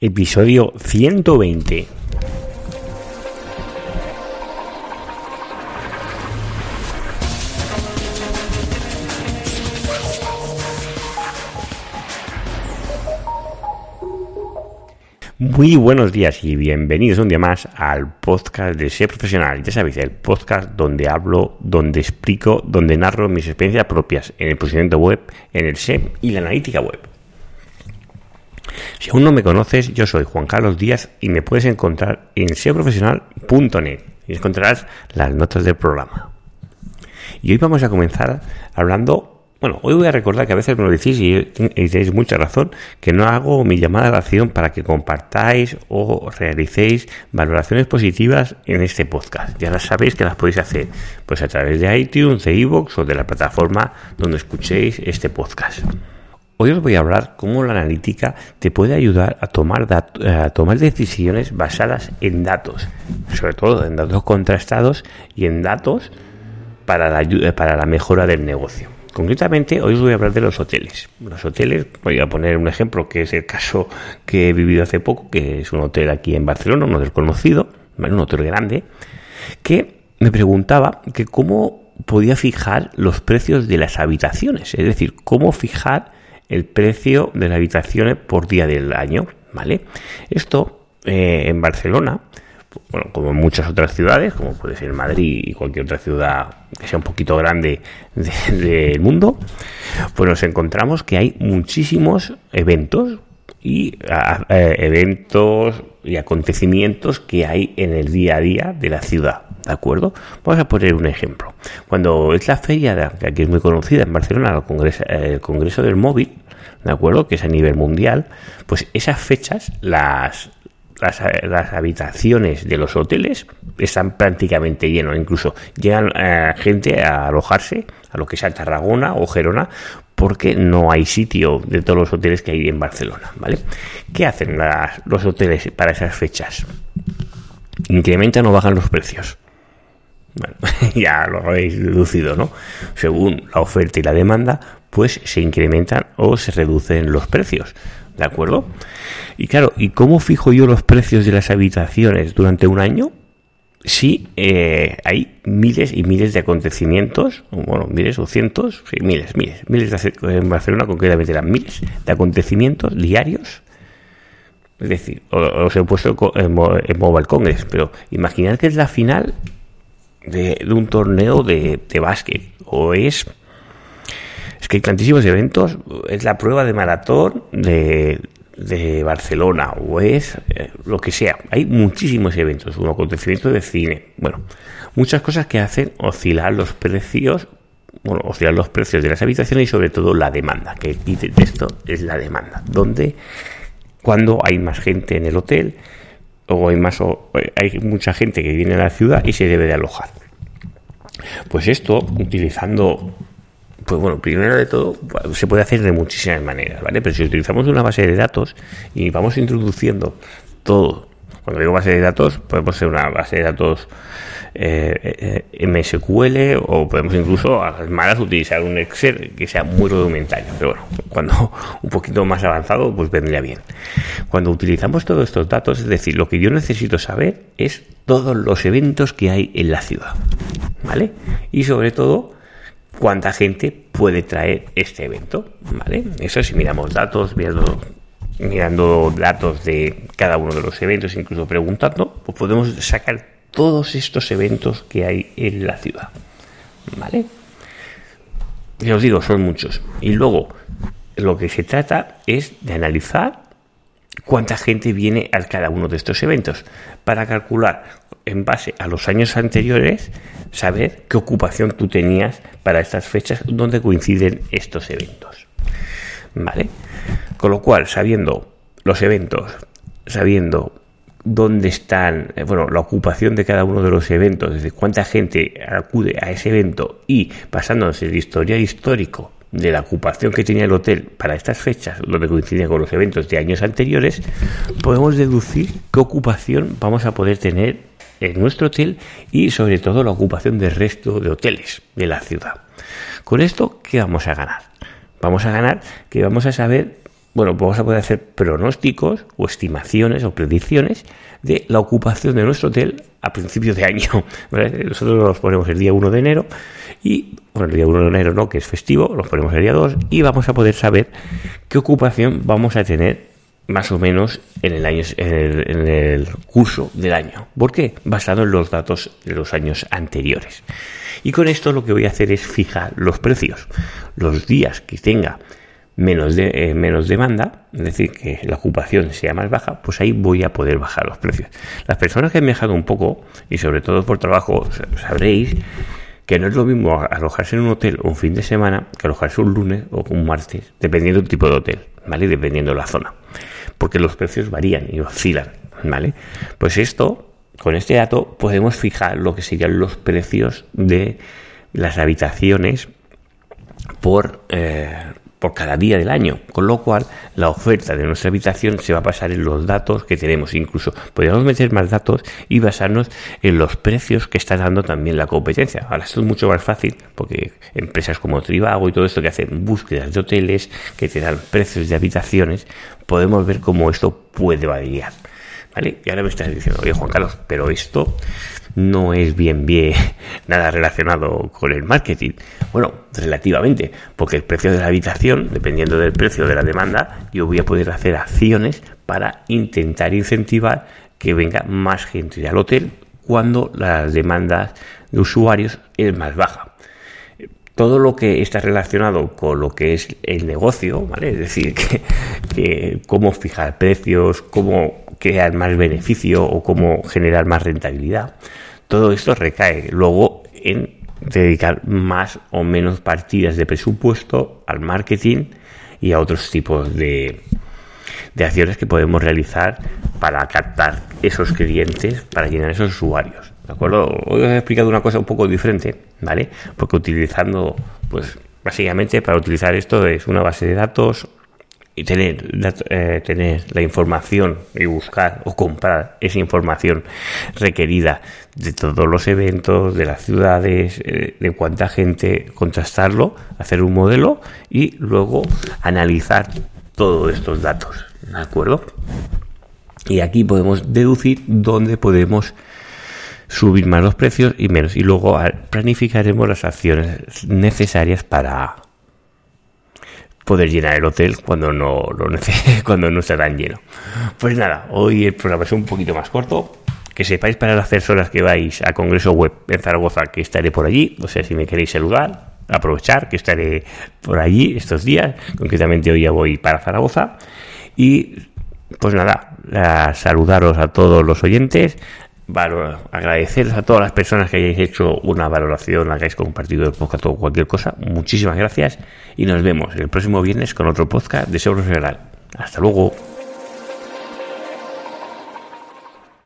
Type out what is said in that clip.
Episodio 120. Muy buenos días y bienvenidos un día más al podcast de Ser Profesional. Ya sabéis, el podcast donde hablo, donde explico, donde narro mis experiencias propias en el posicionamiento web, en el SEM y la analítica web. Si aún no me conoces, yo soy Juan Carlos Díaz y me puedes encontrar en seoprofesional.net y encontrarás las notas del programa. Y hoy vamos a comenzar hablando bueno, hoy voy a recordar que a veces me lo decís y, tenéis mucha razón, que no hago mi llamada de acción para que compartáis o realicéis valoraciones positivas en este podcast. Ya las sabéis que las podéis hacer pues a través de iTunes, de iVoox o de la plataforma donde escuchéis este podcast. Hoy os voy a hablar cómo la analítica te puede ayudar a tomar, a tomar decisiones basadas en datos, sobre todo en datos contrastados y en datos para la, para la mejora del negocio. Concretamente, hoy os voy a hablar de los hoteles. Los hoteles, voy a poner un ejemplo que es el caso que he vivido hace poco, que es un hotel aquí en Barcelona, un hotel conocido, un hotel grande, que me preguntaba que cómo podía fijar los precios de las habitaciones, es decir, cómo fijar el precio de las habitaciones por día del año, ¿vale? Esto eh, en Barcelona, bueno, como en muchas otras ciudades, como puede ser Madrid y cualquier otra ciudad que sea un poquito grande del mundo, pues nos encontramos que hay muchísimos eventos y eh, eventos y acontecimientos que hay en el día a día de la ciudad. ¿De acuerdo? Vamos a poner un ejemplo. Cuando es la feria, que aquí es muy conocida en Barcelona, el Congreso, el Congreso del Móvil, ¿de acuerdo? Que es a nivel mundial, pues esas fechas, las, las, habitaciones de los hoteles están prácticamente llenos. Incluso llegan eh, gente a alojarse a lo que sea Tarragona o Gerona porque no hay sitio de todos los hoteles que hay en Barcelona, ¿vale? ¿Qué hacen los hoteles para esas fechas? Incrementan o bajan los precios. Bueno, ya lo habéis deducido, ¿no? Según la oferta y la demanda, pues se incrementan o se reducen los precios. ¿De acuerdo? Y claro, ¿y cómo fijo yo los precios de las habitaciones durante un año? Si eh, hay miles y miles de acontecimientos, bueno, miles o cientos, sí, miles, miles, miles de, en Barcelona concretamente eran miles de acontecimientos diarios. Es decir, os he puesto en, Mobile Congress, pero imaginad que es la final de, un torneo de, de básquet o es que hay tantísimos eventos, es la prueba de maratón de, Barcelona o es eh, lo que sea. Hay muchísimos eventos, un acontecimiento de cine, bueno, muchas cosas que hacen oscilar los precios, bueno, oscilar los precios de las habitaciones y sobre todo la demanda, que de esto es la demanda, donde cuando hay más gente en el hotel o hay más o hay mucha gente que viene a la ciudad y se debe de alojar. Pues esto, utilizando pues bueno, primero de todo, se puede hacer de muchísimas maneras, ¿vale? Pero si utilizamos una base de datos y vamos introduciendo todo, cuando digo base de datos, podemos ser una base de datos eh, eh MSQL o podemos incluso a las malas utilizar un Excel que sea muy rudimentario, pero bueno, cuando un poquito más avanzado, pues vendría bien. Cuando utilizamos todos estos datos, es decir, lo que yo necesito saber es todos los eventos que hay en la ciudad, ¿vale? Y sobre todo, cuánta gente puede traer este evento, ¿vale? Eso si miramos datos, mirando, mirando datos de cada uno de los eventos, incluso preguntando, pues podemos sacar todos estos eventos que hay en la ciudad, ¿vale? Ya os digo, son muchos. Y luego, lo que se trata es de analizar cuánta gente viene a cada uno de estos eventos para calcular en base a los años anteriores saber qué ocupación tú tenías para estas fechas donde coinciden estos eventos. ¿Vale? Con lo cual, sabiendo los eventos, sabiendo dónde están, eh, bueno, la ocupación de cada uno de los eventos, desde cuánta gente acude a ese evento y pasándose el historial histórico de la ocupación que tenía el hotel para estas fechas, donde coincidía con los eventos de años anteriores, podemos deducir qué ocupación vamos a poder tener en nuestro hotel y sobre todo la ocupación del resto de hoteles de la ciudad. Con esto, ¿qué vamos a ganar? Vamos a ganar que vamos a saber bueno, vamos a poder hacer pronósticos o estimaciones o predicciones de la ocupación de nuestro hotel a principios de año. Nosotros nos ponemos el día 1 de enero y, bueno, el día 1 de enero no, que es festivo, nos ponemos el día 2 y vamos a poder saber qué ocupación vamos a tener más o menos en el año en el, curso del año. ¿Por qué? Basado en los datos de los años anteriores. Y con esto lo que voy a hacer es fijar los precios. Los días que tenga menos, de, eh, menos demanda, es decir, que la ocupación sea más baja, pues ahí voy a poder bajar los precios. Las personas que han viajado un poco, y sobre todo por trabajo, sabréis que no es lo mismo alojarse en un hotel un fin de semana que alojarse un lunes o un martes, dependiendo del tipo de hotel, ¿vale? Dependiendo de la zona. Porque los precios varían y oscilan, ¿vale? Pues esto, con este dato, podemos fijar lo que serían los precios de las habitaciones por eh, por cada día del año, con lo cual la oferta de nuestra habitación se va a basar en los datos que tenemos. Incluso podríamos meter más datos y basarnos en los precios que está dando también la competencia. Ahora esto es mucho más fácil porque empresas como Trivago y todo esto que hacen búsquedas de hoteles, que te dan precios de habitaciones, podemos ver cómo esto puede variar. ¿Vale? Y ahora me estás diciendo, oye Juan Carlos, pero esto no es bien bien nada relacionado con el marketing. Bueno, relativamente, porque el precio de la habitación, dependiendo del precio de la demanda, yo voy a poder hacer acciones para intentar incentivar que venga más gente al hotel cuando las demandas de usuarios es más baja. Todo lo que está relacionado con lo que es el negocio, ¿vale? Es decir, que, cómo fijar precios, cómo crear más beneficio o cómo generar más rentabilidad, todo esto recae luego en dedicar más o menos partidas de presupuesto al marketing y a otros tipos de, de acciones que podemos realizar para captar esos clientes, para llenar esos usuarios. ¿De acuerdo? Hoy os he explicado una cosa un poco diferente, ¿vale? Porque utilizando, pues, básicamente para utilizar esto es una base de datos y tener, eh, tener la información y buscar o comprar esa información requerida de todos los eventos, de las ciudades, eh, de cuánta gente, contrastarlo, hacer un modelo y luego analizar todos estos datos. ¿De acuerdo? Y aquí podemos deducir dónde podemos subir más los precios y menos. Y luego planificaremos las acciones necesarias para poder llenar el hotel cuando no lo cuando no está tan lleno. Pues nada, hoy el programa es un poquito más corto. Que sepáis para las personas que vais a Congreso Web en Zaragoza que estaré por allí. O sea, si me queréis saludar, aprovechar que estaré por allí estos días. Concretamente hoy ya voy para Zaragoza. Y pues nada, a saludaros a todos los oyentes, agradeceros a todas las personas que hayáis hecho una valoración, hayáis compartido el podcast o cualquier cosa. Muchísimas gracias y nos vemos el próximo viernes con otro podcast de Seguro General. Hasta luego.